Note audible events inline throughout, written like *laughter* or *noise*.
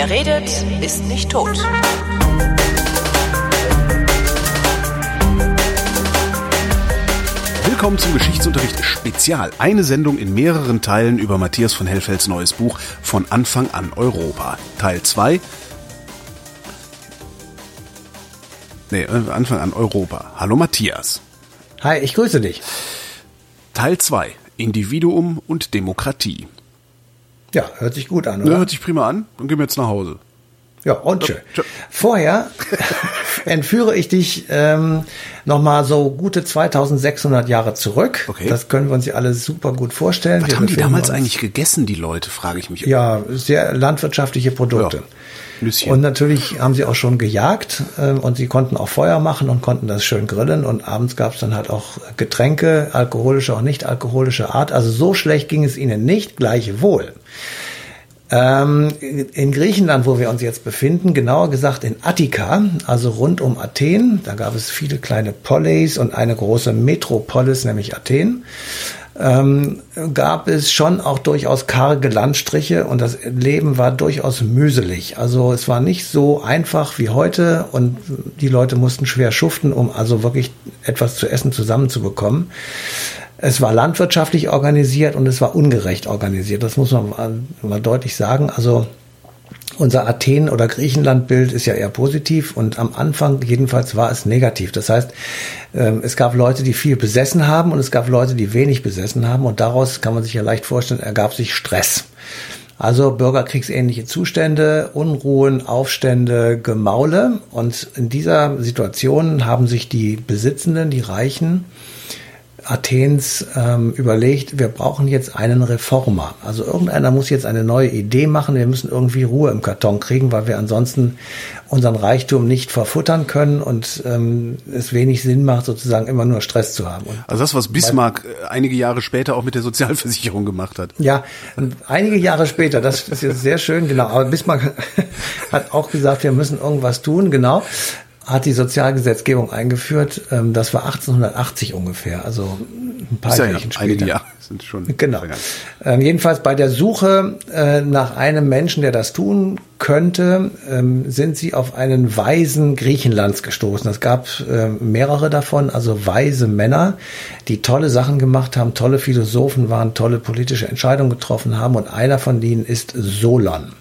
Wer redet, ist nicht tot. Willkommen zum Geschichtsunterricht Spezial. Eine Sendung in mehreren Teilen über Matthias von Hellfelds neues Buch Von Anfang an Europa. Teil 2. Nee, äh, Anfang an Europa. Hallo Matthias. Hi, ich grüße dich. Teil 2. Individuum und Demokratie. Ja, hört sich gut an, oder? Ja, hört sich prima an. Dann gehen wir jetzt nach Hause. Ja, und. Tschö. Vorher *laughs* entführe ich dich ähm, nochmal so gute 2600 Jahre zurück. Okay. Das können wir uns ja alle super gut vorstellen. Was Wir haben die damals eigentlich gegessen, die Leute, frage ich mich. Ja, sehr landwirtschaftliche Produkte. Ja. Und natürlich haben sie auch schon gejagt ähm, und sie konnten auch Feuer machen und konnten das schön grillen und abends gab es dann halt auch Getränke, alkoholische und nicht alkoholische Art. Also so schlecht ging es ihnen nicht, gleichwohl. Ähm, in Griechenland, wo wir uns jetzt befinden, genauer gesagt in Attika, also rund um Athen, da gab es viele kleine Polis und eine große Metropolis, nämlich Athen, ähm, gab es schon auch durchaus karge Landstriche und das Leben war durchaus mühselig. Also es war nicht so einfach wie heute und die Leute mussten schwer schuften, um also wirklich etwas zu essen zusammenzubekommen. Es war landwirtschaftlich organisiert und es war ungerecht organisiert. Das muss man mal- deutlich sagen. Also unser Athen- oder Griechenland-Bild ist ja eher positiv und am Anfang jedenfalls war es negativ. Das heißt, ähm, es gab Leute, die viel besessen haben und es gab Leute, die wenig besessen haben und daraus kann man sich ja leicht vorstellen, ergab sich Stress. Also bürgerkriegsähnliche Zustände, Unruhen, Aufstände, Gemaule und in dieser Situation haben sich die Besitzenden, die Reichen, Athens ähm, überlegt, wir brauchen jetzt einen Reformer. Also irgendeiner muss jetzt eine neue Idee machen. Wir müssen irgendwie Ruhe im Karton kriegen, weil wir ansonsten unseren Reichtum nicht verfuttern können und ähm, es wenig Sinn macht, sozusagen immer nur Stress zu haben. Und Also das, was Bismarck äh, einige Jahre später auch mit der Sozialversicherung gemacht hat. ja, einige Jahre später, das ist jetzt sehr schön, genau. Aber Bismarck *laughs* hat auch gesagt, wir müssen irgendwas tun, genau. Hat die Sozialgesetzgebung eingeführt. Ähm, das war 1880 ungefähr, also ein paar Ist ja, ja später. einige Jahre sind schon. Genau. Ähm, jedenfalls bei der Suche äh, nach einem Menschen, der das tun könnte, ähm, sind sie auf einen Weisen Griechenlands gestoßen. Es gab ähm, mehrere davon, also weise Männer, die tolle Sachen gemacht haben, tolle Philosophen waren, tolle politische Entscheidungen getroffen haben und einer von denen ist Solon.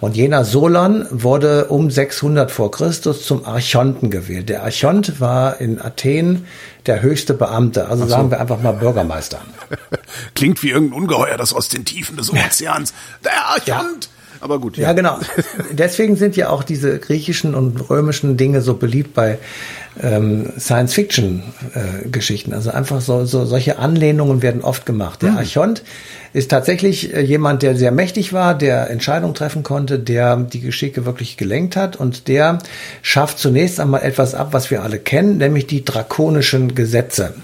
Und jener Solon wurde um 600 vor Christus zum Archonten gewählt. Der Archont war in Athen der höchste Beamte, also sagen wir einfach mal Bürgermeister. *laughs* Klingt wie irgendein Ungeheuer, das aus den Tiefen des Ozeans. Der Archont! Aber gut, Ja, genau. Deswegen sind ja auch diese griechischen und römischen Dinge so beliebt bei ähm, Science-Fiction-Geschichten. also einfach so, so solche Anlehnungen werden oft gemacht. Der Archont ist tatsächlich äh, jemand, der sehr mächtig war, der Entscheidungen treffen konnte, der die Geschicke wirklich gelenkt hat und der schafft zunächst einmal etwas ab, was wir alle kennen, nämlich die drakonischen Gesetze.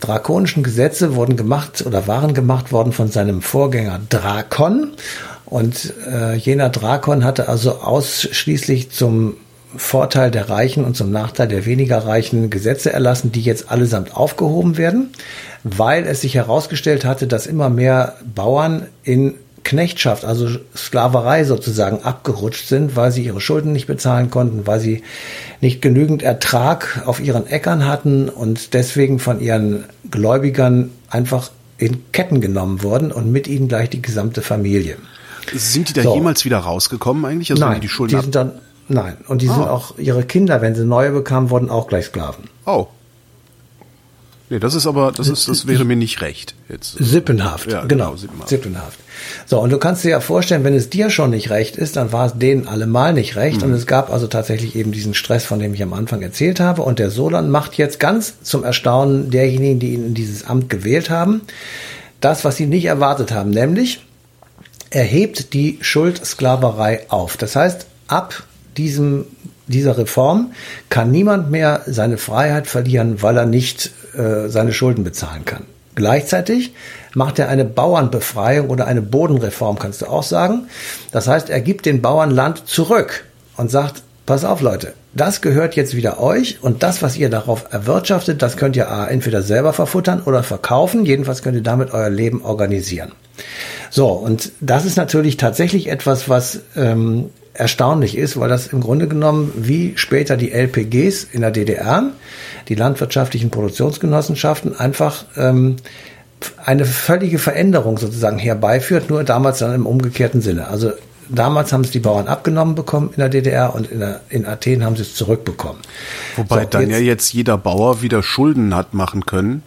Drakonischen Gesetze wurden gemacht oder waren gemacht worden von seinem Vorgänger Drakon. Und äh, jener Drakon hatte also ausschließlich zum Vorteil der Reichen und zum Nachteil der weniger Reichen Gesetze erlassen, die jetzt allesamt aufgehoben werden, weil es sich herausgestellt hatte, dass immer mehr Bauern in Knechtschaft, also Sklaverei sozusagen abgerutscht sind, weil sie ihre Schulden nicht bezahlen konnten, weil sie nicht genügend Ertrag auf ihren Äckern hatten und deswegen von ihren Gläubigern einfach in Ketten genommen wurden und mit ihnen gleich die gesamte Familie. Sind die da So. jemals wieder rausgekommen eigentlich? Also Nein, die die Schulden ab sind dann, nein. Und die sind Ah. auch, ihre Kinder, wenn sie neue bekamen, wurden auch gleich Sklaven. Oh. Nee, das ist aber, das ist, das wäre mir nicht recht. Jetzt. Sippenhaft, Ja, genau, genau, sippenhaft. sippenhaft. So, und du kannst dir ja vorstellen, wenn es dir schon nicht recht ist, dann war es denen allemal nicht recht. Mhm. Und es gab also tatsächlich eben diesen Stress, von dem ich am Anfang erzählt habe. Und der Solon macht jetzt ganz zum Erstaunen derjenigen, die ihn in dieses Amt gewählt haben, das, was sie nicht erwartet haben, nämlich er hebt die Schuldsklaverei auf. Das heißt, ab diesem, dieser Reform kann niemand mehr seine Freiheit verlieren, weil er nicht äh, seine Schulden bezahlen kann. Gleichzeitig macht er eine Bauernbefreiung oder eine Bodenreform, kannst du auch sagen. Das heißt, er gibt den Bauern Land zurück und sagt, pass auf Leute, das gehört jetzt wieder euch und das, was ihr darauf erwirtschaftet, das könnt ihr entweder selber verfuttern oder verkaufen. Jedenfalls könnt ihr damit euer Leben organisieren. So, und das ist natürlich tatsächlich etwas, was ähm, erstaunlich ist, weil das im Grunde genommen wie später die LPGs in der DDR, die landwirtschaftlichen Produktionsgenossenschaften, einfach ähm, eine völlige Veränderung sozusagen herbeiführt, nur damals dann im umgekehrten Sinne. Also damals haben es die Bauern abgenommen bekommen in der DDR und in, der, in Athen haben sie es zurückbekommen. Wobei so, dann jetzt, ja jetzt jeder Bauer wieder Schulden hat machen können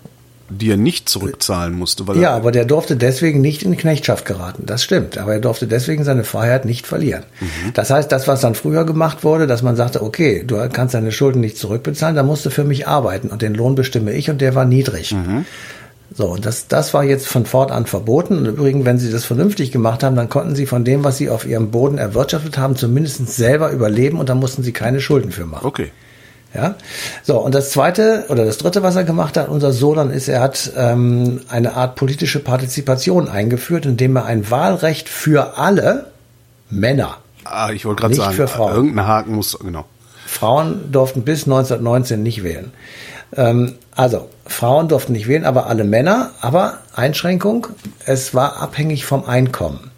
die er nicht zurückzahlen musste. Weil ja, aber der durfte deswegen nicht in Knechtschaft geraten. Das stimmt. Aber er durfte deswegen seine Freiheit nicht verlieren. Mhm. Das heißt, das, was dann früher gemacht wurde, dass man sagte, okay, du kannst deine Schulden nicht zurückbezahlen, dann musst du für mich arbeiten und den Lohn bestimme ich und der war niedrig. Mhm. So, und das, das war jetzt von fortan verboten. Und übrigens, wenn sie das vernünftig gemacht haben, dann konnten sie von dem, was sie auf ihrem Boden erwirtschaftet haben, zumindest selber überleben und da mussten sie keine Schulden für machen. Okay. Ja, so und das zweite oder das dritte, was er gemacht hat, unser Solan, ist, er hat ähm, eine Art politische Partizipation eingeführt, indem er ein Wahlrecht für alle Männer, ah, ich wollte gerade sagen, für Frauen. irgendein Haken muss genau. Frauen durften bis 1919 nicht wählen. Ähm, also Frauen durften nicht wählen, aber alle Männer. Aber Einschränkung: Es war abhängig vom Einkommen.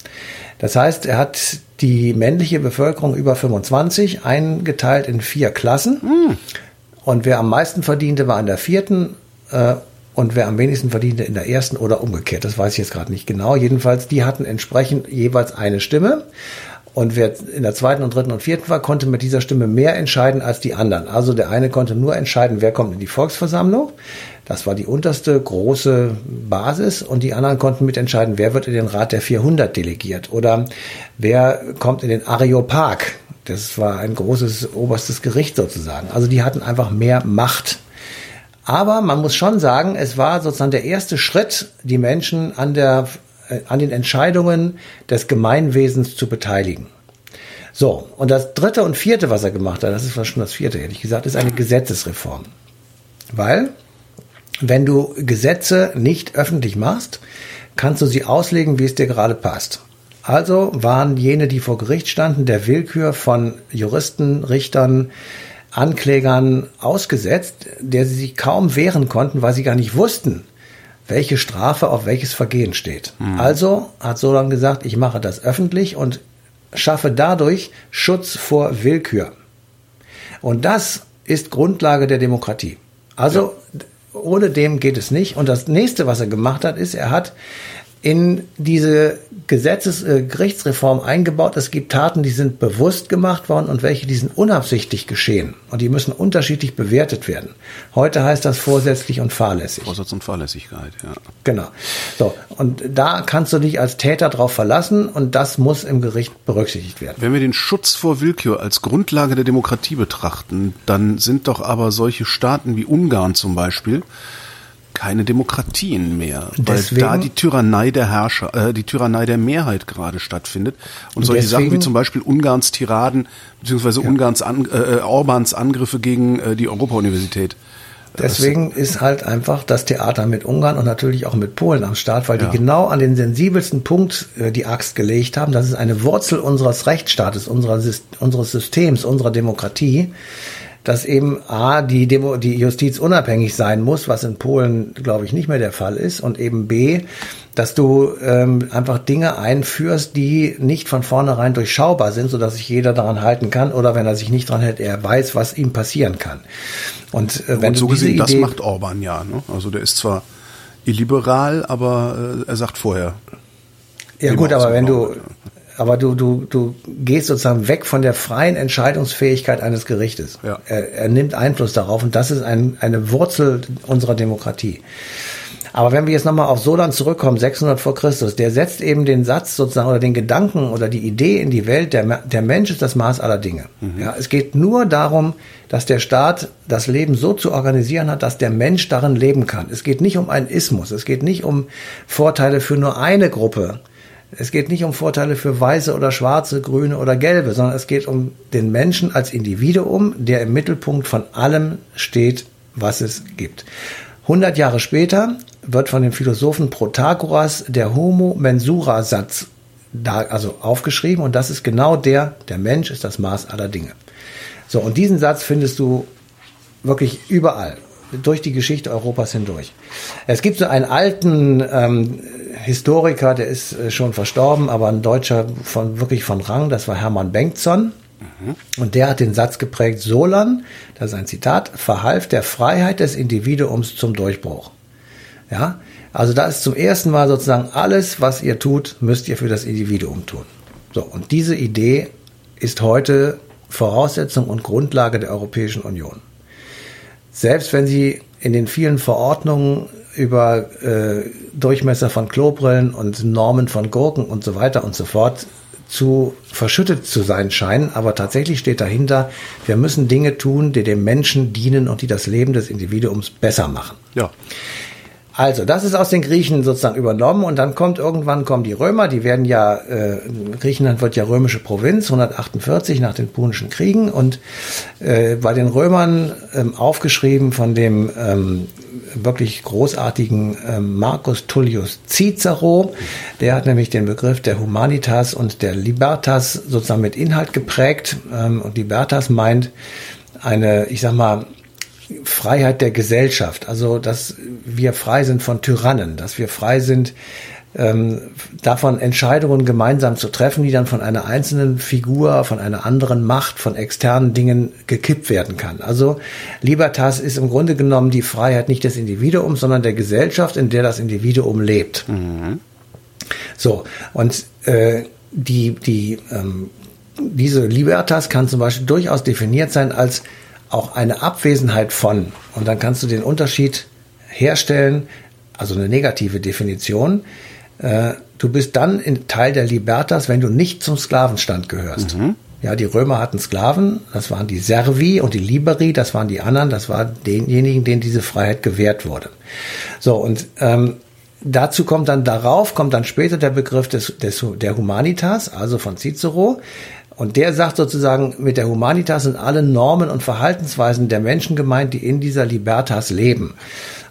Das heißt, er hat die männliche Bevölkerung über 25 eingeteilt in vier Klassen. Mhm. Und wer am meisten verdiente, war in der vierten. Äh, und wer am wenigsten verdiente, in der ersten oder umgekehrt. Das weiß ich jetzt gerade nicht genau. Jedenfalls, die hatten entsprechend jeweils eine Stimme. Und wer in der zweiten und dritten und vierten war, konnte mit dieser Stimme mehr entscheiden als die anderen. Also der eine konnte nur entscheiden, wer kommt in die Volksversammlung. Das war die unterste große Basis und die anderen konnten mitentscheiden, wer wird in den Rat der 400 delegiert oder wer kommt in den Areopag. Das war ein großes oberstes Gericht sozusagen. Also die hatten einfach mehr Macht. Aber man muss schon sagen, es war sozusagen der erste Schritt, die Menschen an der, an den Entscheidungen des Gemeinwesens zu beteiligen. So, und das dritte und vierte, was er gemacht hat, das ist schon das vierte, ehrlich gesagt, ist eine Gesetzesreform. Weil wenn du Gesetze nicht öffentlich machst, kannst du sie auslegen, wie es dir gerade passt. Also waren jene, die vor Gericht standen, der Willkür von Juristen, Richtern, Anklägern ausgesetzt, der sie sich kaum wehren konnten, weil sie gar nicht wussten, welche Strafe auf welches Vergehen steht. Mhm. Also hat Solan gesagt, ich mache das öffentlich und schaffe dadurch Schutz vor Willkür. Und das ist Grundlage der Demokratie. Also ja ohne dem geht es nicht. Und das nächste, was er gemacht hat, ist, er hat in diese Gesetzes äh, Gerichtsreform eingebaut. Es gibt Taten, die sind bewusst gemacht worden und welche, die sind unabsichtlich geschehen. Und die müssen unterschiedlich bewertet werden. Heute heißt das vorsätzlich und fahrlässig. Vorsatz und Fahrlässigkeit, ja. Genau. So. Und da kannst du dich als Täter drauf verlassen und das muss im Gericht berücksichtigt werden. Wenn wir den Schutz vor Willkür als Grundlage der Demokratie betrachten, dann sind doch aber solche Staaten wie Ungarn zum Beispiel, keine Demokratien mehr, weil deswegen, da die Tyrannei der Herrscher, äh, die Tyrannei der Mehrheit gerade stattfindet und solche deswegen, Sachen wie zum Beispiel Ungarns Tiraden beziehungsweise ja. Ungarns an, äh, Orbans Angriffe gegen äh, die Europa-Universität. Äh, deswegen ist halt einfach das Theater mit Ungarn und natürlich auch mit Polen am Start, weil ja. die genau an den sensibelsten Punkt äh, die Axt gelegt haben. Das ist eine Wurzel unseres Rechtsstaates, unserer, unseres Systems, unserer Demokratie dass eben A, die, Demo, die Justiz unabhängig sein muss, was in Polen, glaube ich, nicht mehr der Fall ist, und eben B, dass du ähm, einfach Dinge einführst, die nicht von vornherein durchschaubar sind, sodass sich jeder daran halten kann, oder wenn er sich nicht daran hält, er weiß, was ihm passieren kann. Und äh, wenn und so gesehen, Idee, das macht Orban ja. Ne? Also der ist zwar illiberal, aber äh, er sagt vorher. Ja gut, aber wenn du aber du, du, du gehst sozusagen weg von der freien Entscheidungsfähigkeit eines Gerichtes. Ja. Er, er nimmt Einfluss darauf und das ist ein, eine Wurzel unserer Demokratie. Aber wenn wir jetzt nochmal auf Solan zurückkommen, 600 vor Christus, der setzt eben den Satz sozusagen oder den Gedanken oder die Idee in die Welt, der, der Mensch ist das Maß aller Dinge. Mhm. Ja, es geht nur darum, dass der Staat das Leben so zu organisieren hat, dass der Mensch darin leben kann. Es geht nicht um einen Ismus, es geht nicht um Vorteile für nur eine Gruppe, es geht nicht um Vorteile für Weiße oder Schwarze, Grüne oder Gelbe, sondern es geht um den Menschen als Individuum, der im Mittelpunkt von allem steht, was es gibt. 100 Jahre später wird von dem Philosophen Protagoras der Homo Mensura Satz also aufgeschrieben und das ist genau der, der Mensch ist das Maß aller Dinge. So, und diesen Satz findest du wirklich überall durch die Geschichte Europas hindurch. Es gibt so einen alten ähm, Historiker, der ist äh, schon verstorben, aber ein Deutscher von wirklich von Rang, das war Hermann Bengtson. Mhm. Und der hat den Satz geprägt, Solan, das ist ein Zitat, verhalf der Freiheit des Individuums zum Durchbruch. Ja, also da ist zum ersten Mal sozusagen alles, was ihr tut, müsst ihr für das Individuum tun. So, und diese Idee ist heute Voraussetzung und Grundlage der Europäischen Union. Selbst wenn sie in den vielen Verordnungen über äh, Durchmesser von Klobrillen und Normen von Gurken und so weiter und so fort zu verschüttet zu sein scheinen, aber tatsächlich steht dahinter, wir müssen Dinge tun, die dem Menschen dienen und die das Leben des Individuums besser machen. Ja. Also, das ist aus den Griechen sozusagen übernommen und dann kommt irgendwann kommen die Römer, die werden ja, äh, Griechenland wird ja römische Provinz, 148 nach den Punischen Kriegen und äh, bei den Römern ähm, aufgeschrieben von dem ähm, wirklich großartigen ähm, Marcus Tullius Cicero, der hat nämlich den Begriff der Humanitas und der Libertas sozusagen mit Inhalt geprägt ähm, und Libertas meint eine, ich sag mal, Freiheit der Gesellschaft, also dass wir frei sind von Tyrannen, dass wir frei sind ähm, davon Entscheidungen gemeinsam zu treffen, die dann von einer einzelnen Figur, von einer anderen Macht, von externen Dingen gekippt werden kann. Also Libertas ist im Grunde genommen die Freiheit nicht des Individuums, sondern der Gesellschaft, in der das Individuum lebt. Mhm. So, und äh, die, die, ähm, diese Libertas kann zum Beispiel durchaus definiert sein als auch eine Abwesenheit von. Und dann kannst du den Unterschied herstellen, also eine negative Definition. Äh, du bist dann Teil der Libertas, wenn du nicht zum Sklavenstand gehörst. Mhm. Ja, die Römer hatten Sklaven, das waren die Servi und die Liberi, das waren die anderen, das waren denjenigen, denen diese Freiheit gewährt wurde. So, und ähm, dazu kommt dann darauf, kommt dann später der Begriff des, des, der Humanitas, also von Cicero, und der sagt sozusagen, mit der Humanitas sind alle Normen und Verhaltensweisen der Menschen gemeint, die in dieser Libertas leben.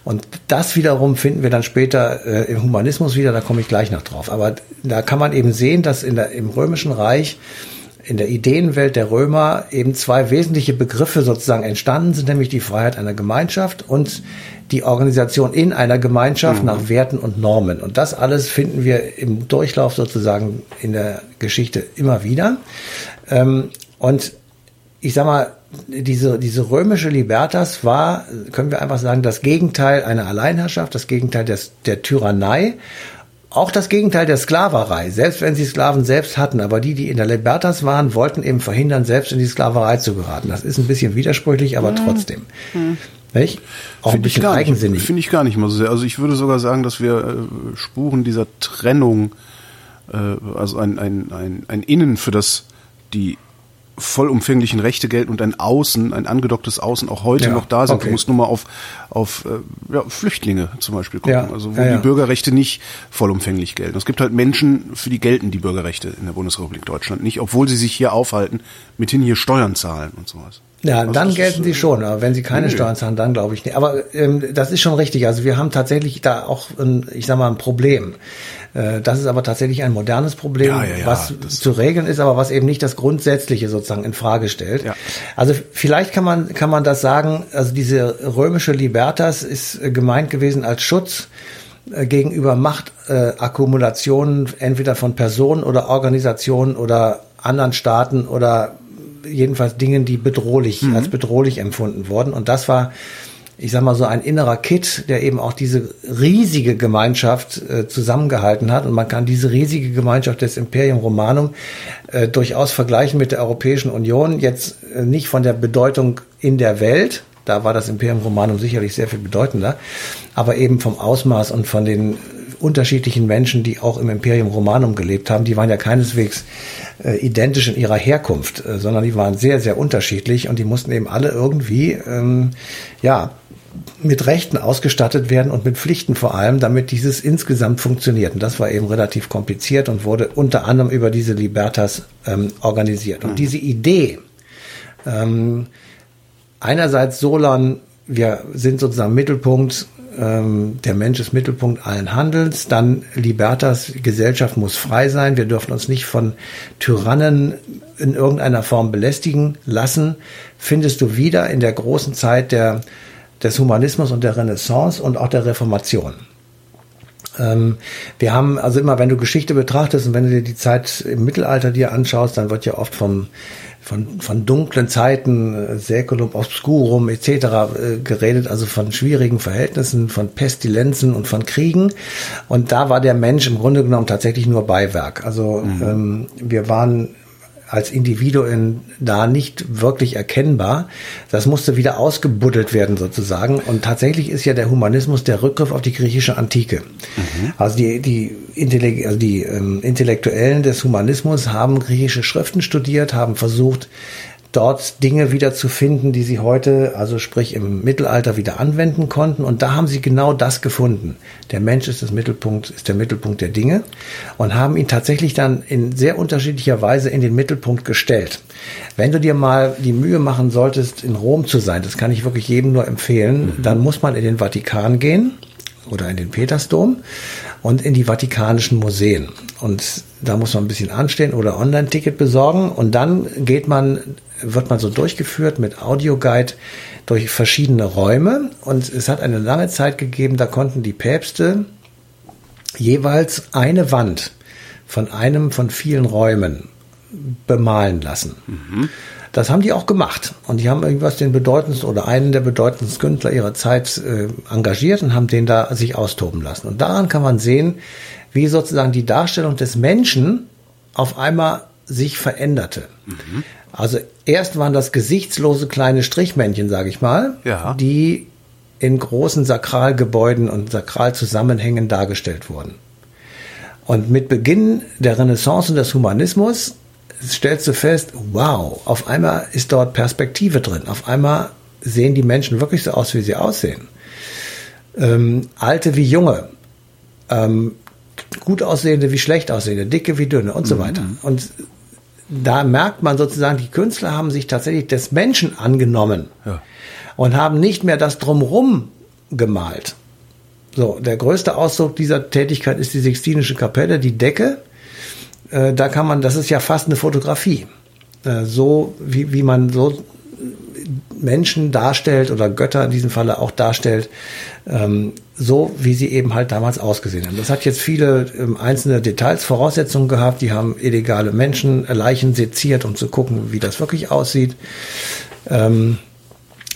Und das wiederum finden wir dann später äh, im Humanismus wieder, da komme ich gleich noch drauf. Aber da kann man eben sehen, dass in der, im Römischen Reich in der Ideenwelt der Römer eben zwei wesentliche Begriffe sozusagen entstanden sind, nämlich die Freiheit einer Gemeinschaft und die Organisation in einer Gemeinschaft mhm. nach Werten und Normen. Und das alles finden wir im Durchlauf sozusagen in der Geschichte immer wieder. Ähm, und ich sag mal, diese, diese römische Libertas war, können wir einfach sagen, das Gegenteil einer Alleinherrschaft, das Gegenteil des, der Tyrannei auch das Gegenteil der Sklaverei, selbst wenn sie Sklaven selbst hatten, aber die, die in der Libertas waren, wollten eben verhindern, selbst in die Sklaverei zu geraten. Das ist ein bisschen widersprüchlich, aber mhm. trotzdem. Mhm. Nicht? Auch Find ein bisschen eigensinnig. Finde ich gar nicht mal so sehr. Also ich würde sogar sagen, dass wir äh, Spuren dieser Trennung, äh, also ein, ein, ein, ein Innen für das die vollumfänglichen Rechte gelten und ein Außen, ein angedocktes Außen auch heute ja, noch da sind. Okay. Du musst nur mal auf, auf äh, ja, Flüchtlinge zum Beispiel gucken, ja, also wo die Bürgerrechte nicht vollumfänglich gelten. Es gibt halt Menschen, für die gelten die Bürgerrechte in der Bundesrepublik Deutschland nicht, obwohl sie sich hier aufhalten, mithin hier Steuern zahlen und sowas. Ja, also dann gelten sie schon, aber wenn sie keine nee. Steuern zahlen, dann glaube ich nicht. Aber ähm, das ist schon richtig. Also wir haben tatsächlich da auch, ein, ich sag mal, ein Problem. Äh, das ist aber tatsächlich ein modernes Problem, ja, ja, ja, was zu regeln ist, aber was eben nicht das Grundsätzliche sozusagen in Frage stellt. Also vielleicht kann man kann man das sagen. Also diese römische Libertas ist äh, gemeint gewesen als Schutz äh, gegenüber Machtakkumulationen entweder von Personen oder Organisationen oder anderen Staaten oder jedenfalls Dingen, die bedrohlich, mhm. als bedrohlich empfunden wurden. Und das war, ich sag mal so, ein innerer Kit, der eben auch diese riesige Gemeinschaft äh, zusammengehalten hat. Und man kann diese riesige Gemeinschaft des Imperium Romanum äh, durchaus vergleichen mit der Europäischen Union. Jetzt äh, nicht von der Bedeutung in der Welt, da war das Imperium Romanum sicherlich sehr viel bedeutender, aber eben vom Ausmaß und von den unterschiedlichen Menschen, die auch im Imperium Romanum gelebt haben, die waren ja keineswegs äh, identisch in ihrer Herkunft, äh, sondern die waren sehr, sehr unterschiedlich und die mussten eben alle irgendwie, ähm, ja, mit Rechten ausgestattet werden und mit Pflichten vor allem, damit dieses insgesamt funktioniert. Und das war eben relativ kompliziert und wurde unter anderem über diese Libertas ähm, organisiert. Und mhm. diese Idee, ähm, einerseits Solon, wir sind sozusagen Mittelpunkt ähm, der Mensch ist Mittelpunkt allen Handelns. Dann Libertas, Gesellschaft muss frei sein. Wir dürfen uns nicht von Tyrannen in irgendeiner Form belästigen lassen. Findest du wieder in der großen Zeit der, des Humanismus und der Renaissance und auch der Reformation. Ähm, wir haben also immer, wenn du Geschichte betrachtest und wenn du dir die Zeit im Mittelalter dir anschaust, dann wird ja oft vom von, von dunklen Zeiten, äh, Säculum obscurum etc. Äh, geredet, also von schwierigen Verhältnissen, von Pestilenzen und von Kriegen. Und da war der Mensch im Grunde genommen tatsächlich nur Beiwerk. Also mhm. ähm, wir waren als Individuen da nicht wirklich erkennbar. Das musste wieder ausgebuddelt werden sozusagen. Und tatsächlich ist ja der Humanismus der Rückgriff auf die griechische Antike. Mhm. Also die, die, Intellek also die ähm, Intellektuellen des Humanismus haben griechische Schriften studiert, haben versucht, dort Dinge wieder zu finden, die sie heute, also sprich im Mittelalter wieder anwenden konnten. Und da haben sie genau das gefunden. Der Mensch ist das Mittelpunkt, ist der Mittelpunkt der Dinge und haben ihn tatsächlich dann in sehr unterschiedlicher Weise in den Mittelpunkt gestellt. Wenn du dir mal die Mühe machen solltest, in Rom zu sein, das kann ich wirklich jedem nur empfehlen, mhm. dann muss man in den Vatikan gehen oder in den Petersdom und in die Vatikanischen Museen. Und da muss man ein bisschen anstehen oder Online-Ticket besorgen und dann geht man wird man so durchgeführt mit Audioguide durch verschiedene Räume. Und es hat eine lange Zeit gegeben, da konnten die Päpste jeweils eine Wand von einem von vielen Räumen bemalen lassen. Mhm. Das haben die auch gemacht. Und die haben irgendwas den bedeutendsten oder einen der bedeutendsten Künstler ihrer Zeit äh, engagiert und haben den da sich austoben lassen. Und daran kann man sehen, wie sozusagen die Darstellung des Menschen auf einmal sich veränderte. Mhm. Also erst waren das gesichtslose kleine Strichmännchen, sage ich mal, ja. die in großen Sakralgebäuden und Sakralzusammenhängen dargestellt wurden. Und mit Beginn der Renaissance und des Humanismus stellst du fest, wow, auf einmal ist dort Perspektive drin. Auf einmal sehen die Menschen wirklich so aus, wie sie aussehen. Ähm, Alte wie Junge, ähm, gut aussehende wie schlecht aussehende, dicke wie dünne und mhm. so weiter. Und da merkt man sozusagen, die Künstler haben sich tatsächlich des Menschen angenommen ja. und haben nicht mehr das drumrum gemalt. So, der größte Ausdruck dieser Tätigkeit ist die Sixtinische Kapelle, die Decke. Äh, da kann man, das ist ja fast eine Fotografie. Äh, so wie, wie man so Menschen darstellt oder Götter in diesem Falle auch darstellt, ähm, so wie sie eben halt damals ausgesehen haben. Das hat jetzt viele ähm, einzelne Details, Voraussetzungen gehabt. Die haben illegale Menschen, Leichen seziert, um zu gucken, wie das wirklich aussieht. Ähm,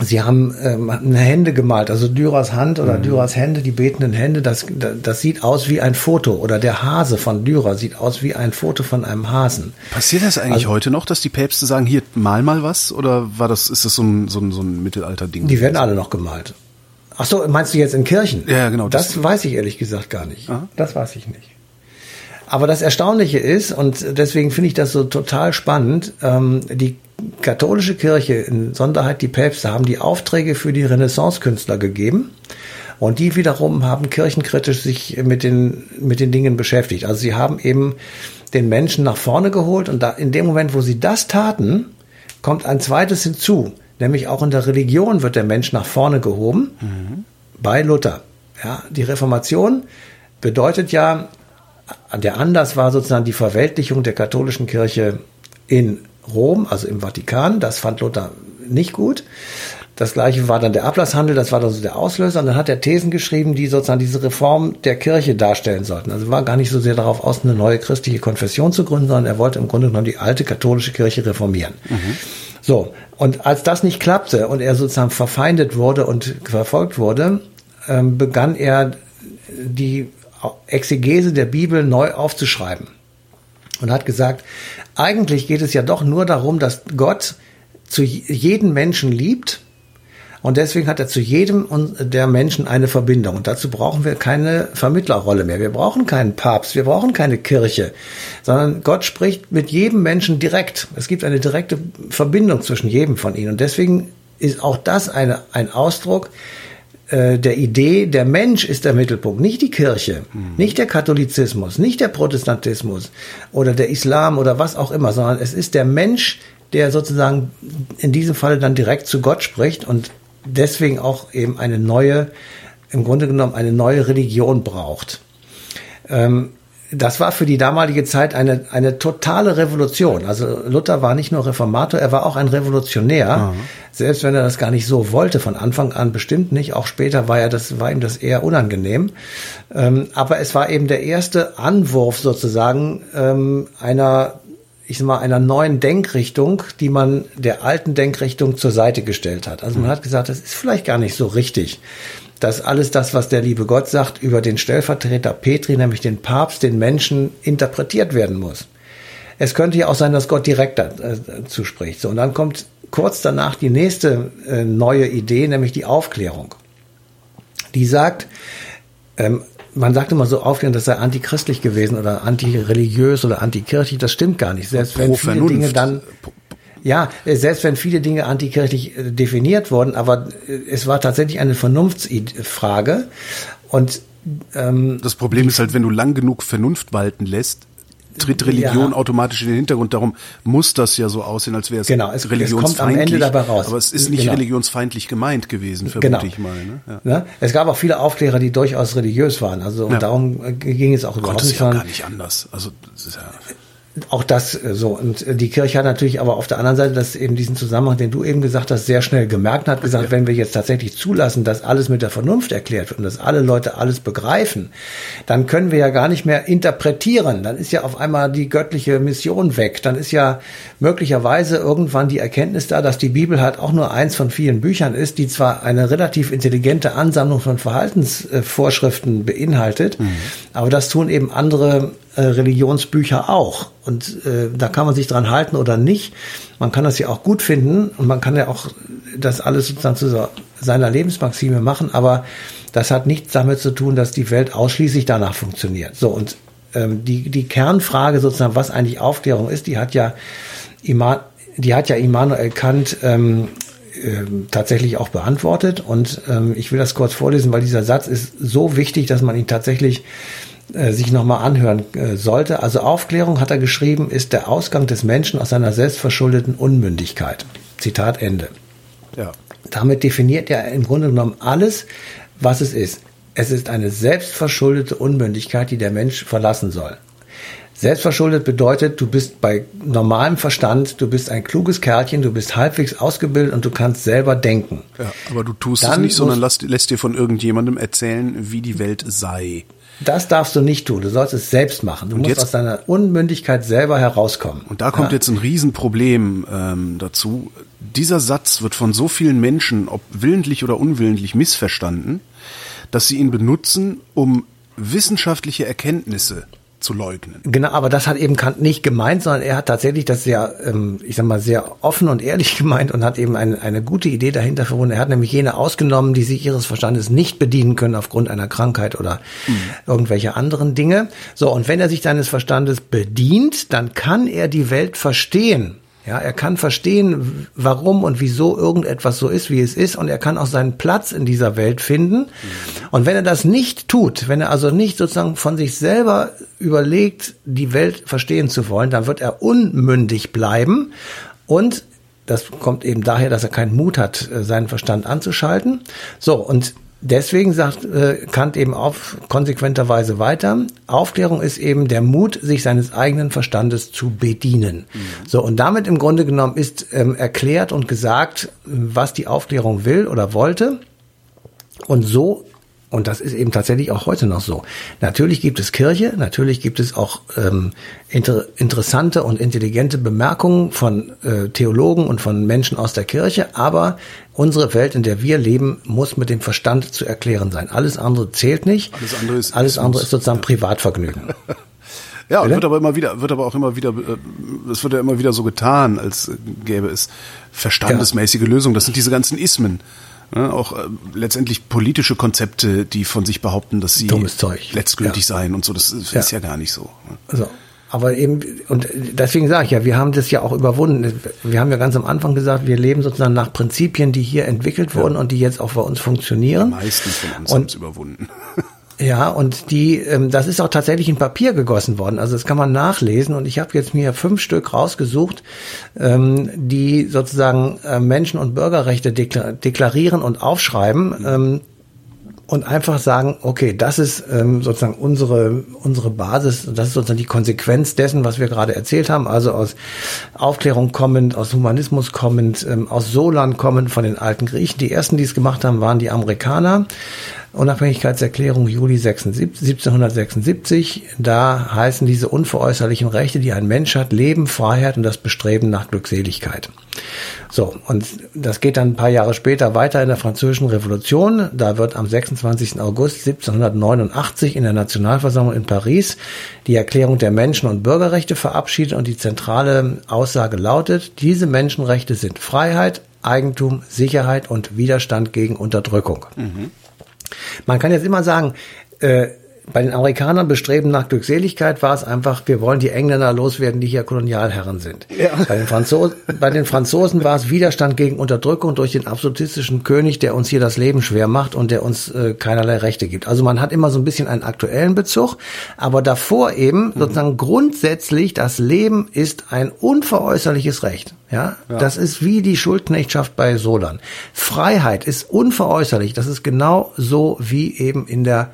Sie haben ähm, eine Hände gemalt, also Dürers Hand oder mhm. Dürers Hände, die betenden Hände, das, das sieht aus wie ein Foto. Oder der Hase von Dürer sieht aus wie ein Foto von einem Hasen. Passiert das eigentlich also, heute noch, dass die Päpste sagen, hier, mal mal was? Oder war das, ist das so ein, so ein, so ein Mittelalter-Ding? Die werden alle noch gemalt. Ach so, meinst du jetzt in Kirchen? Ja, genau. Das, das weiß ich ehrlich gesagt gar nicht. Aha. Das weiß ich nicht. Aber das Erstaunliche ist, und deswegen finde ich das so total spannend, ähm, die katholische Kirche, in Sonderheit die Päpste, haben die Aufträge für die Renaissance-Künstler gegeben. Und die wiederum haben kirchenkritisch sich mit den, mit den Dingen beschäftigt. Also sie haben eben den Menschen nach vorne geholt und da, in dem Moment, wo sie das taten, kommt ein zweites hinzu. Nämlich auch in der Religion wird der Mensch nach vorne gehoben. Mhm. Bei Luther. Ja, die Reformation bedeutet ja, der Anlass war sozusagen die Verweltlichung der katholischen Kirche in Rom, also im Vatikan. Das fand Luther nicht gut. Das gleiche war dann der Ablasshandel, das war dann so der Auslöser. Und dann hat er Thesen geschrieben, die sozusagen diese Reform der Kirche darstellen sollten. Also war gar nicht so sehr darauf aus, eine neue christliche Konfession zu gründen, sondern er wollte im Grunde genommen die alte katholische Kirche reformieren. Mhm. So, und als das nicht klappte und er sozusagen verfeindet wurde und verfolgt wurde, ähm, begann er die Exegese der Bibel neu aufzuschreiben und hat gesagt, eigentlich geht es ja doch nur darum, dass Gott zu jedem Menschen liebt und deswegen hat er zu jedem der Menschen eine Verbindung. Und dazu brauchen wir keine Vermittlerrolle mehr. Wir brauchen keinen Papst, wir brauchen keine Kirche, sondern Gott spricht mit jedem Menschen direkt. Es gibt eine direkte Verbindung zwischen jedem von ihnen. Und deswegen ist auch das eine, ein Ausdruck äh, der Idee, der Mensch ist der Mittelpunkt, nicht die Kirche, mhm. nicht der Katholizismus, nicht der Protestantismus oder der Islam oder was auch immer, sondern es ist der Mensch, der sozusagen in diesem Falle dann direkt zu Gott spricht und deswegen auch eben eine neue, im Grunde genommen eine neue Religion braucht. Ähm, das war für die damalige Zeit eine, eine totale Revolution. Also Luther war nicht nur Reformator, er war auch ein Revolutionär. Mhm. Selbst wenn er das gar nicht so wollte, von Anfang an bestimmt nicht. Auch später war er das, war ihm das eher unangenehm. Ähm, aber es war eben der erste Anwurf sozusagen ähm, einer ich sag mal, einer neuen Denkrichtung, die man der alten Denkrichtung zur Seite gestellt hat. Also man mhm. hat gesagt, das ist vielleicht gar nicht so richtig dass alles das, was der liebe Gott sagt, über den Stellvertreter Petri, nämlich den Papst, den Menschen interpretiert werden muss. Es könnte ja auch sein, dass Gott direkt dazu spricht. So, und dann kommt kurz danach die nächste äh, neue Idee, nämlich die Aufklärung. Die sagt, ähm, man sagt immer so Aufklärung, das sei antichristlich gewesen oder antireligiös oder antikirchlich. Das stimmt gar nicht. Selbst wenn viele Vernunft. Dinge dann ja, äh, selbst wenn viele Dinge antikirchlich äh, definiert wurden, aber äh, es war tatsächlich eine Vernunftsfrage. Und ähm, das Problem ist halt, wenn du lang genug Vernunft walten lässt, tritt Religion ja. automatisch in den Hintergrund. Darum muss das ja so aussehen, als wäre es genau, es, religionsfeindlich. Es kommt am Ende dabei raus. Aber es ist nicht genau. religionsfeindlich gemeint gewesen, vermute genau. ich mal. Ne? Ja. Ja? Es gab auch viele Aufklärer, die durchaus religiös waren. Also und darum ging es auch überhaupt Gott. Ist ja gar nicht anders. Also das ist ja auch das äh, so. Und äh, die Kirche hat natürlich aber auf der anderen Seite das eben diesen Zusammenhang, den du eben gesagt hast, sehr schnell gemerkt hat gesagt, ja. wenn wir jetzt tatsächlich zulassen, dass alles mit der Vernunft erklärt wird und dass alle Leute alles begreifen, dann können wir ja gar nicht mehr interpretieren. Dann ist ja auf einmal die göttliche Mission weg. Dann ist ja möglicherweise irgendwann die Erkenntnis da, dass die Bibel halt auch nur eins von vielen Büchern ist, die zwar eine relativ intelligente Ansammlung von Verhaltensvorschriften beinhaltet, mhm. aber das tun eben andere äh, Religionsbücher auch. Und äh, da kann man sich dran halten oder nicht. Man kann das ja auch gut finden und man kann ja auch das alles sozusagen zu seiner Lebensmaxime machen, aber das hat nichts damit zu tun, dass die Welt ausschließlich danach funktioniert. So, und ähm, die, die Kernfrage sozusagen, was eigentlich Aufklärung ist, die hat ja, Ima, die hat ja Immanuel Kant ähm, ähm, tatsächlich auch beantwortet. Und ähm, ich will das kurz vorlesen, weil dieser Satz ist so wichtig, dass man ihn tatsächlich äh, sich nochmal anhören äh, sollte. Also Aufklärung, hat er geschrieben, ist der Ausgang des Menschen aus seiner selbstverschuldeten Unmündigkeit. Zitat Ende. Ja. Damit definiert er im Grunde genommen alles, was es ist. Es ist eine selbstverschuldete Unmündigkeit, die der Mensch verlassen soll. Selbstverschuldet bedeutet, du bist bei normalem Verstand, du bist ein kluges Kerlchen, du bist halbwegs ausgebildet und du kannst selber denken. Ja, aber du tust Dann es nicht, sondern lässt, lässt dir von irgendjemandem erzählen, wie die Welt sei. Das darfst du nicht tun. Du sollst es selbst machen. Du und musst jetzt, aus deiner Unmündigkeit selber herauskommen. Und da kommt ja. jetzt ein Riesenproblem ähm, dazu. Dieser Satz wird von so vielen Menschen, ob willentlich oder unwillentlich, missverstanden, dass sie ihn benutzen, um wissenschaftliche Erkenntnisse zu leugnen. Genau, aber das hat eben Kant nicht gemeint, sondern er hat tatsächlich das sehr, ähm, ich sag mal, sehr offen und ehrlich *laughs* gemeint und hat eben eine, eine gute Idee dahinter verbunden. Er hat nämlich jene ausgenommen, die sich ihres Verstandes nicht bedienen können aufgrund einer Krankheit oder mhm. irgendwelche anderen Dinge. So, und wenn er sich seines Verstandes bedient, dann kann er die Welt verstehen. Ja, er kann verstehen, warum und wieso irgendetwas so ist, wie es ist, und er kann auch seinen Platz in dieser Welt finden. Und wenn er das nicht tut, wenn er also nicht sozusagen von sich selber überlegt, die Welt verstehen zu wollen, dann wird er unmündig bleiben und das kommt eben daher, dass er keinen Mut hat, äh, seinen Verstand anzuschalten. So, und Deswegen sagt äh, Kant eben auf konsequenterweise weiter, Aufklärung ist eben der Mut, sich seines eigenen Verstandes zu bedienen. Mhm. So, und damit im Grunde genommen ist ähm, erklärt und gesagt, was die Aufklärung will oder wollte. Und so und das ist eben tatsächlich auch heute noch so. Natürlich gibt es Kirche, natürlich gibt es auch ähm, inter interessante und intelligente Bemerkungen von äh, Theologen und von Menschen aus der Kirche, aber unsere Welt, in der wir leben, muss mit dem Verstand zu erklären sein. Alles andere zählt nicht. Alles andere ist, Alles andere ist sozusagen Privatvergnügen. *laughs* Ja, und wird aber immer wieder, wird aber auch immer wieder, äh, es wird ja immer wieder so getan, als gäbe es verstandesmäßige ja. Lösungen. Das sind diese ganzen Ismen. Ne, auch äh, letztendlich politische Konzepte, die von sich behaupten, dass sie letztgültig ja. seien und so. Das ist ja, ja gar nicht so. Also, aber eben, und deswegen sage ich ja, wir haben das ja auch überwunden. Wir haben ja ganz am Anfang gesagt, wir leben sozusagen nach Prinzipien, die hier entwickelt wurden ja. und die jetzt auch bei uns funktionieren. Die meisten von uns haben es überwunden. *laughs* Ja, und die, ähm, das ist auch tatsächlich in Papier gegossen worden. Also das kann man nachlesen. Und ich habe jetzt mir fünf Stück rausgesucht, ähm, die sozusagen äh, Menschen- und Bürgerrechte dekla deklarieren und aufschreiben. Ähm, und einfach sagen, okay, das ist ähm, sozusagen unsere, unsere Basis, das ist sozusagen die Konsequenz dessen, was wir gerade erzählt haben, also aus Aufklärung kommend, aus Humanismus kommend, ähm, aus Solan kommend von den alten Griechen. Die ersten, die es gemacht haben, waren die Amerikaner. Unabhängigkeitserklärung Juli 1776. Da heißen diese unveräußerlichen Rechte, die ein Mensch hat, Leben, Freiheit und das Bestreben nach Glückseligkeit. So, und das geht dann ein paar Jahre später weiter in der Französischen Revolution. Da wird am 26. August 1789 in der Nationalversammlung in Paris die Erklärung der Menschen- und Bürgerrechte verabschiedet und die zentrale Aussage lautet, diese Menschenrechte sind Freiheit, Eigentum, Sicherheit und Widerstand gegen Unterdrückung. Mhm. Man kann jetzt immer sagen, äh, bei den Amerikanern bestreben nach Glückseligkeit war es einfach, wir wollen die Engländer loswerden, die hier Kolonialherren sind. Ja. Bei, den Franzosen, bei den Franzosen war es Widerstand gegen Unterdrückung durch den absolutistischen König, der uns hier das Leben schwer macht und der uns äh, keinerlei Rechte gibt. Also man hat immer so ein bisschen einen aktuellen Bezug, aber davor eben mhm. sozusagen grundsätzlich, das Leben ist ein unveräußerliches Recht. Ja? ja, das ist wie die Schuldknechtschaft bei Solan. Freiheit ist unveräußerlich. Das ist genau so wie eben in der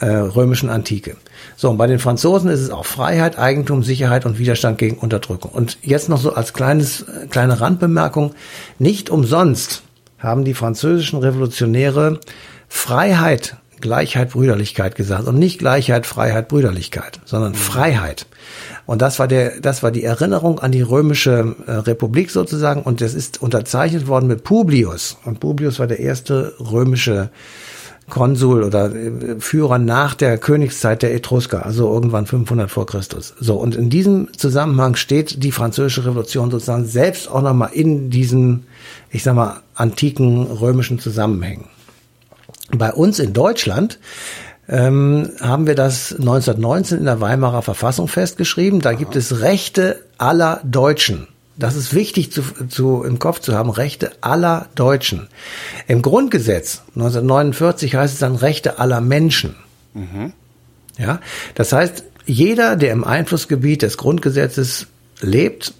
äh, römischen Antike. So, und bei den Franzosen ist es auch Freiheit, Eigentum, Sicherheit und Widerstand gegen Unterdrückung. Und jetzt noch so als kleines, kleine Randbemerkung, nicht umsonst haben die französischen Revolutionäre Freiheit, Gleichheit, Brüderlichkeit gesagt und nicht Gleichheit, Freiheit, Brüderlichkeit, sondern mhm. Freiheit. Und das war der, das war die Erinnerung an die römische äh, Republik sozusagen und das ist unterzeichnet worden mit Publius. Und Publius war der erste römische Konsul oder äh, Führer nach der Königszeit der Etrusker, also irgendwann 500 vor Christus. So, und in diesem Zusammenhang steht die französische Revolution sozusagen selbst auch nochmal in diesen, ich sag mal, antiken römischen Zusammenhängen. Bei uns in Deutschland ähm, haben wir das 1919 in der Weimarer Verfassung festgeschrieben. Da gibt es Rechte aller Deutschen das ist wichtig zu, zu, im Kopf zu haben, Rechte aller Deutschen. Im Grundgesetz 1949 heißt es dann Rechte aller Menschen. Mhm. Ja, das heißt, jeder, der im Einflussgebiet des Grundgesetzes lebt,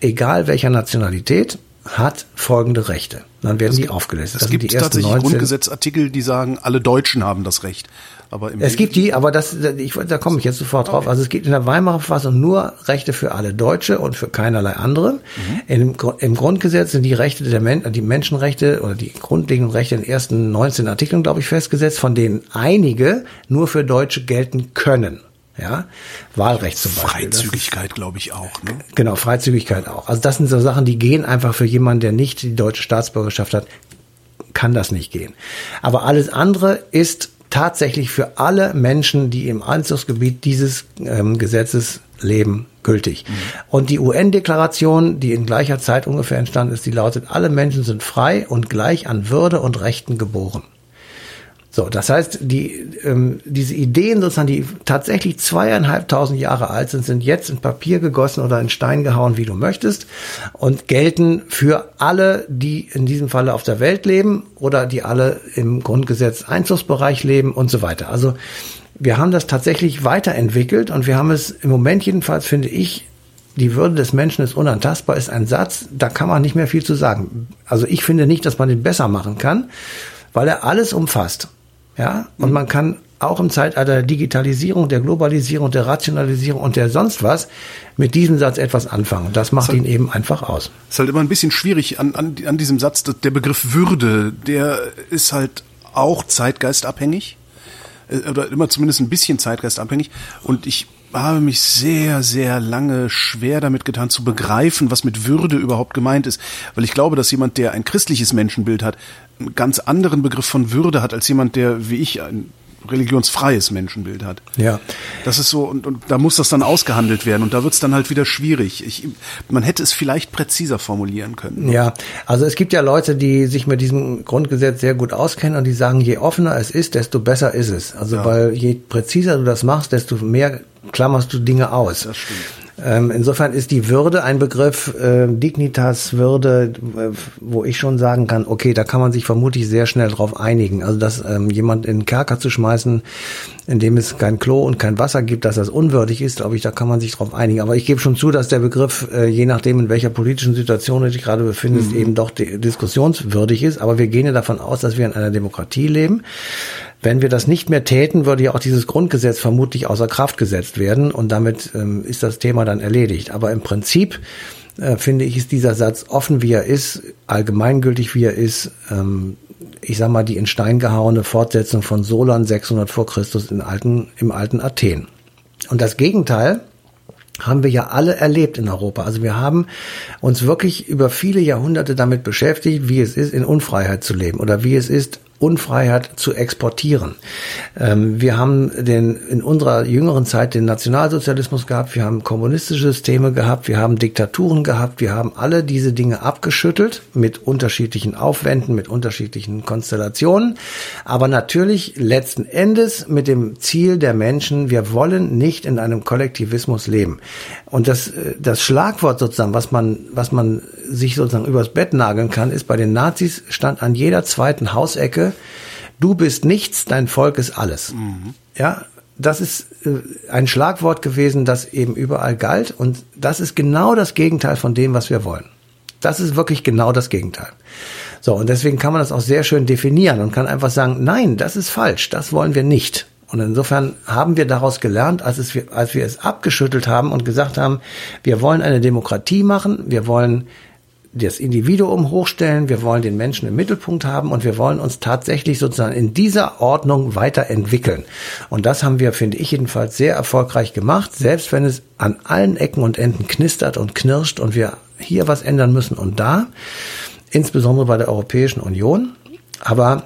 egal welcher Nationalität, hat folgende Rechte. Dann werden es die aufgelistet. Es gibt tatsächlich 19. Grundgesetzartikel, die sagen, alle Deutschen haben das Recht. Aber es gibt die, aber das, ich, da komme ich jetzt sofort drauf. Okay. Also es gibt in der Weimarer Verfassung nur Rechte für alle Deutsche und für keinerlei andere. Mhm. Im, Im Grundgesetz sind die Rechte der Men die Menschenrechte oder die grundlegenden Rechte in den ersten 19 Artikeln, glaube ich, festgesetzt, von denen einige nur für Deutsche gelten können. Ja, Wahlrecht zum Beispiel. Freizügigkeit, glaube ich, auch. Ne? Genau, Freizügigkeit auch. Also das sind so Sachen, die gehen einfach für jemanden, der nicht die deutsche Staatsbürgerschaft hat, kann das nicht gehen. Aber alles andere ist tatsächlich für alle Menschen, die im Einzugsgebiet dieses ähm, Gesetzes leben, gültig. Mhm. Und die UN-Deklaration, die in gleicher Zeit ungefähr entstanden ist, die lautet, alle Menschen sind frei und gleich an Würde und Rechten geboren. So, das heißt, die, ähm, diese Ideen sozusagen, die tatsächlich zweieinhalbtausend Jahre alt sind, sind jetzt in Papier gegossen oder in Stein gehauen, wie du möchtest, und gelten für alle, die in diesem Falle auf der Welt leben oder die alle im Grundgesetz Einzugsbereich leben und so weiter. Also wir haben das tatsächlich weiterentwickelt und wir haben es im Moment jedenfalls, finde ich, die Würde des Menschen ist unantastbar, ist ein Satz, da kann man nicht mehr viel zu sagen. Also ich finde nicht, dass man den besser machen kann, weil er alles umfasst. Ja, und man kann auch im Zeitalter der Digitalisierung, der Globalisierung, der Rationalisierung und der sonst was mit diesem Satz etwas anfangen. Das macht halt, ihn eben einfach aus. Ist halt immer ein bisschen schwierig an, an, an diesem Satz. Der Begriff Würde, der ist halt auch zeitgeistabhängig. Äh, oder immer zumindest ein bisschen zeitgeistabhängig. Und ich habe mich sehr, sehr lange schwer damit getan zu begreifen, was mit Würde überhaupt gemeint ist. Weil ich glaube, dass jemand, der ein christliches Menschenbild hat, einen ganz anderen Begriff von Würde hat als jemand, der wie ich ein religionsfreies Menschenbild hat. Ja. Das ist so, und, und da muss das dann ausgehandelt werden und da wird es dann halt wieder schwierig. Ich, man hätte es vielleicht präziser formulieren können. Ne? Ja, also es gibt ja Leute, die sich mit diesem Grundgesetz sehr gut auskennen und die sagen, je offener es ist, desto besser ist es. Also ja. weil je präziser du das machst, desto mehr klammerst du Dinge aus. Das stimmt. Ähm, insofern ist die Würde ein Begriff, äh, Dignitas, Würde, äh, wo ich schon sagen kann, okay, da kann man sich vermutlich sehr schnell drauf einigen. Also dass ähm, jemand in den Kerker zu schmeißen, in dem es kein Klo und kein Wasser gibt, dass das unwürdig ist, glaube ich, da kann man sich drauf einigen. Aber ich gebe schon zu, dass der Begriff, äh, je nachdem, in welcher politischen Situation du dich gerade befindest, mhm. eben doch diskussionswürdig ist. Aber wir gehen ja davon aus, dass wir in einer Demokratie leben. Wenn wir das nicht mehr täten, würde ja auch dieses Grundgesetz vermutlich außer Kraft gesetzt werden und damit ähm, ist das Thema dann erledigt. Aber im Prinzip äh, finde ich, ist dieser Satz offen, wie er ist, allgemeingültig, wie er ist. Ähm, ich sag mal, die in Stein gehauene Fortsetzung von Solon 600 vor Christus in alten, im alten Athen. Und das Gegenteil haben wir ja alle erlebt in Europa. Also wir haben uns wirklich über viele Jahrhunderte damit beschäftigt, wie es ist, in Unfreiheit zu leben oder wie es ist, Unfreiheit zu exportieren. Ähm, wir haben den, in unserer jüngeren Zeit den Nationalsozialismus gehabt, wir haben kommunistische Systeme gehabt, wir haben Diktaturen gehabt, wir haben alle diese Dinge abgeschüttelt mit unterschiedlichen Aufwänden, mit unterschiedlichen Konstellationen, aber natürlich letzten Endes mit dem Ziel der Menschen, wir wollen nicht in einem Kollektivismus leben. Und das, äh, das Schlagwort sozusagen, was man, was man sich sozusagen übers Bett nageln kann, ist bei den Nazis stand an jeder zweiten Hausecke, du bist nichts, dein Volk ist alles. Mhm. Ja, das ist äh, ein Schlagwort gewesen, das eben überall galt und das ist genau das Gegenteil von dem, was wir wollen. Das ist wirklich genau das Gegenteil. So, und deswegen kann man das auch sehr schön definieren und kann einfach sagen, nein, das ist falsch, das wollen wir nicht. Und insofern haben wir daraus gelernt, als, es, als wir es abgeschüttelt haben und gesagt haben, wir wollen eine Demokratie machen, wir wollen das Individuum hochstellen, wir wollen den Menschen im Mittelpunkt haben und wir wollen uns tatsächlich sozusagen in dieser Ordnung weiterentwickeln. Und das haben wir, finde ich jedenfalls, sehr erfolgreich gemacht, selbst wenn es an allen Ecken und Enden knistert und knirscht und wir hier was ändern müssen und da, insbesondere bei der Europäischen Union. Aber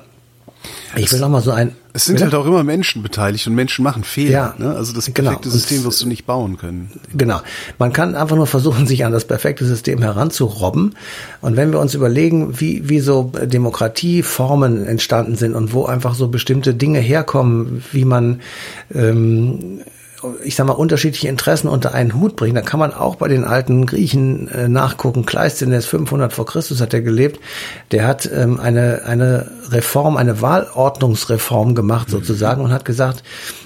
ich will noch mal so ein. Es sind halt auch immer Menschen beteiligt und Menschen machen Fehler. Ja, ne? Also das genau. perfekte genau. System wirst du nicht bauen können. Genau. Man kann einfach nur versuchen, *laughs* sich an das perfekte System heranzurobben. Und wenn wir uns überlegen, wie, wie so Demokratieformen entstanden sind und wo einfach so bestimmte Dinge herkommen, wie man ähm, ich sag mal, unterschiedliche Interessen unter einen Hut bringen. Da kann man auch bei den alten Griechen äh, nachgucken. Kleisthenes 500 vor Christus hat er gelebt. Der hat ähm, eine, eine Reform, eine Wahlordnungsreform gemacht sozusagen und hat gesagt,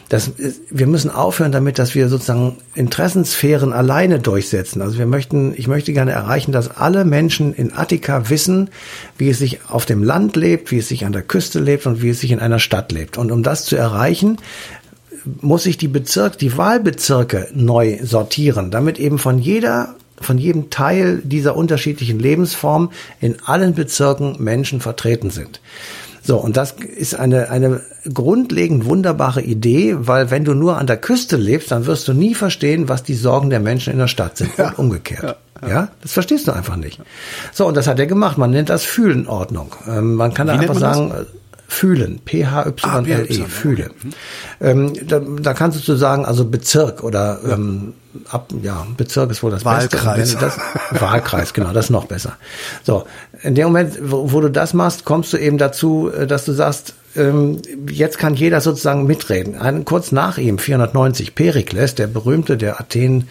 dass wir müssen aufhören damit, dass wir sozusagen Interessensphären alleine durchsetzen. Also wir möchten, ich möchte gerne erreichen, dass alle Menschen in Attika wissen, wie es sich auf dem Land lebt, wie es sich an der Küste lebt und wie es sich in einer Stadt lebt. Und um das zu erreichen, muss sich die Bezirk, die Wahlbezirke neu sortieren, damit eben von jeder von jedem Teil dieser unterschiedlichen Lebensform in allen Bezirken Menschen vertreten sind. So, und das ist eine, eine grundlegend wunderbare Idee, weil wenn du nur an der Küste lebst, dann wirst du nie verstehen, was die Sorgen der Menschen in der Stadt sind ja. und umgekehrt. Ja, ja. ja, das verstehst du einfach nicht. So, und das hat er gemacht. Man nennt das Fühlenordnung. Ähm, man kann Wie da einfach sagen, das? Fühlen, P-H-Y-L-E, ah, Fühle. Mhm. Ähm, da, da kannst du zu sagen, also Bezirk oder ja. ähm, ab, ja, Bezirk ist wohl das Wahlkreis. Beste. Das, *laughs* Wahlkreis, genau, das ist noch besser. So, in dem Moment, wo, wo, du das machst, kommst du eben dazu, äh, dass du sagst, ähm, jetzt kann jeder sozusagen mitreden. Ein, kurz nach ihm, 490, Perikles, der berühmte, der Athen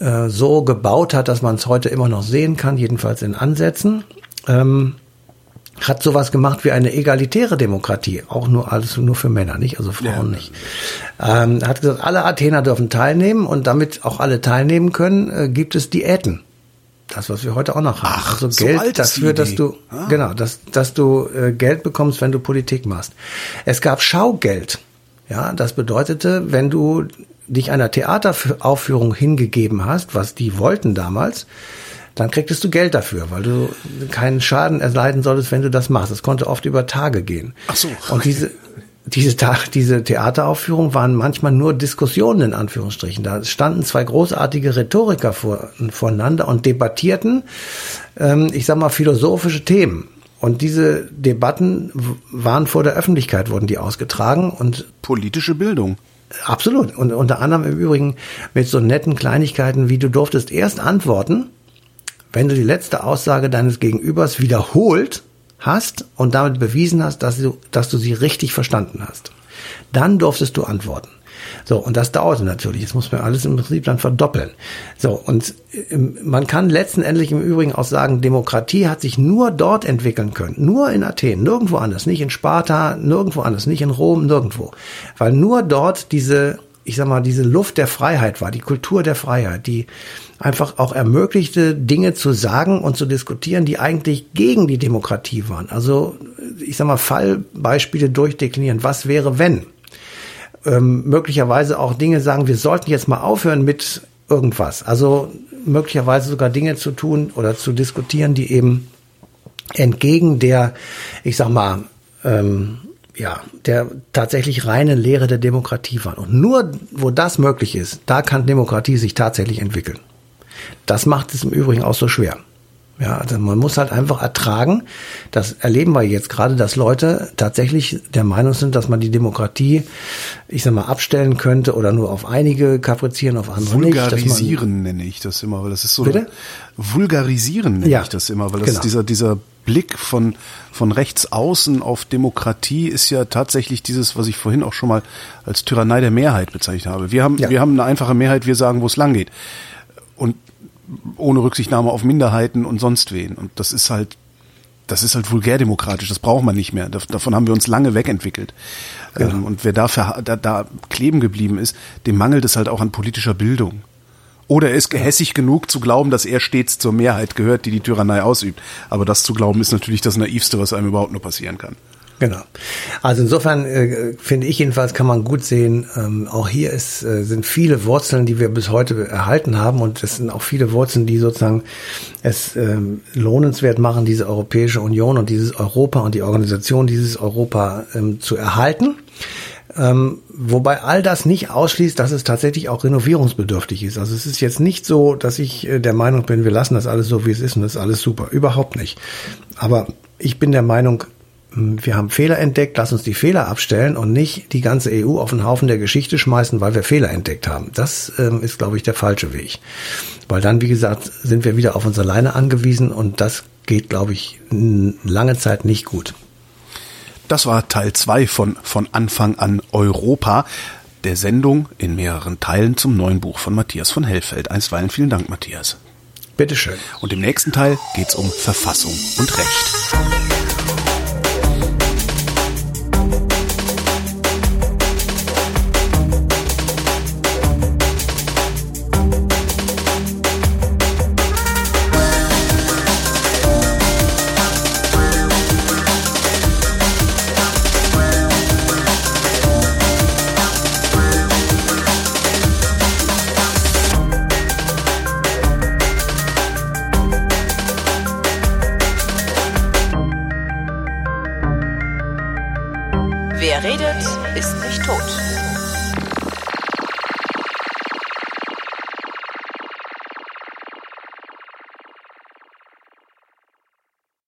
äh, so gebaut hat, dass man es heute immer noch sehen kann, jedenfalls in Ansätzen. Ähm, hat sowas gemacht wie eine egalitäre Demokratie, auch nur alles nur für Männer, nicht, also Frauen ja. nicht. Ähm, hat gesagt, alle Athener dürfen teilnehmen und damit auch alle teilnehmen können, äh, gibt es Diäten. Das, was wir heute auch noch haben. Ach, also Geld so dafür, dass du ah. genau, dass dass du äh, Geld bekommst, wenn du Politik machst. Es gab Schaugeld. Ja, das bedeutete, wenn du dich einer Theateraufführung hingegeben hast, was die wollten damals, dann kriegtest du Geld dafür, weil du keinen Schaden erleiden solltest, wenn du das machst. Es konnte oft über Tage gehen. Ach so. Und diese, diese, diese Theateraufführungen waren manchmal nur Diskussionen in Anführungsstrichen. Da standen zwei großartige Rhetoriker vor, voneinander und debattierten, ähm, ich sag mal, philosophische Themen. Und diese Debatten waren vor der Öffentlichkeit, wurden die ausgetragen und politische Bildung. Absolut. Und unter anderem im Übrigen mit so netten Kleinigkeiten, wie du durftest erst antworten, wenn du die letzte Aussage deines Gegenübers wiederholt hast und damit bewiesen hast, dass du, dass du sie richtig verstanden hast, dann durftest du antworten. So, und das dauerte natürlich. Das muss man alles im Prinzip dann verdoppeln. So, und ähm, man kann letztendlich im Übrigen auch sagen, Demokratie hat sich nur dort entwickeln können. Nur in Athen, nirgendwo anders. Nicht in Sparta, nirgendwo anders. Nicht in Rom, nirgendwo. Weil nur dort diese ich sag mal, diese Luft der Freiheit war, die Kultur der Freiheit, die einfach auch ermöglichte, Dinge zu sagen und zu diskutieren, die eigentlich gegen die Demokratie waren. Also, ich sag mal, Fallbeispiele durchdeklinieren. Was wäre, wenn? Ähm, möglicherweise auch Dinge sagen, wir sollten jetzt mal aufhören mit irgendwas. Also möglicherweise sogar Dinge zu tun oder zu diskutieren, die eben entgegen der, ich sag mal, ähm, ja, der tatsächlich reinen Lehre der Demokratie waren. Und nur wo das möglich ist, da kann Demokratie sich tatsächlich entwickeln. Das macht es im Übrigen auch so schwer. Ja, also man muss halt einfach ertragen. Das erleben wir jetzt gerade, dass Leute tatsächlich der Meinung sind, dass man die Demokratie, ich sag mal, abstellen könnte oder nur auf einige kaprizieren, auf andere Vulgarisieren nicht. nenne ich das immer, weil das ist so. Bitte? Vulgarisieren nenne ja, ich das immer, weil das genau. dieser, dieser Blick von, von rechts außen auf Demokratie ist ja tatsächlich dieses, was ich vorhin auch schon mal als Tyrannei der Mehrheit bezeichnet habe. Wir haben, ja. wir haben eine einfache Mehrheit, wir sagen, wo es lang geht. Und ohne Rücksichtnahme auf Minderheiten und sonst wen. Und das ist halt, das ist halt vulgärdemokratisch, das braucht man nicht mehr. Davon haben wir uns lange wegentwickelt. Genau. Ähm, und wer dafür da, da kleben geblieben ist, dem mangelt es halt auch an politischer Bildung. Oder er ist gehässig genug zu glauben, dass er stets zur Mehrheit gehört, die die Tyrannei ausübt. Aber das zu glauben ist natürlich das Naivste, was einem überhaupt nur passieren kann. Genau. Also insofern äh, finde ich jedenfalls kann man gut sehen, ähm, auch hier ist, äh, sind viele Wurzeln, die wir bis heute erhalten haben und es sind auch viele Wurzeln, die sozusagen es ähm, lohnenswert machen, diese Europäische Union und dieses Europa und die Organisation dieses Europa ähm, zu erhalten. Ähm, wobei all das nicht ausschließt, dass es tatsächlich auch renovierungsbedürftig ist. Also es ist jetzt nicht so, dass ich äh, der Meinung bin, wir lassen das alles so, wie es ist und das ist alles super. Überhaupt nicht. Aber ich bin der Meinung, hm, wir haben Fehler entdeckt, lass uns die Fehler abstellen und nicht die ganze EU auf den Haufen der Geschichte schmeißen, weil wir Fehler entdeckt haben. Das ähm, ist, glaube ich, der falsche Weg. Weil dann, wie gesagt, sind wir wieder auf uns alleine angewiesen und das geht, glaube ich, lange Zeit nicht gut. Das war Teil 2 von Von Anfang an Europa, der Sendung in mehreren Teilen zum neuen Buch von Matthias von Hellfeld. Einstweilen vielen Dank, Matthias. Bitteschön. Und im nächsten Teil geht's um Verfassung und Recht.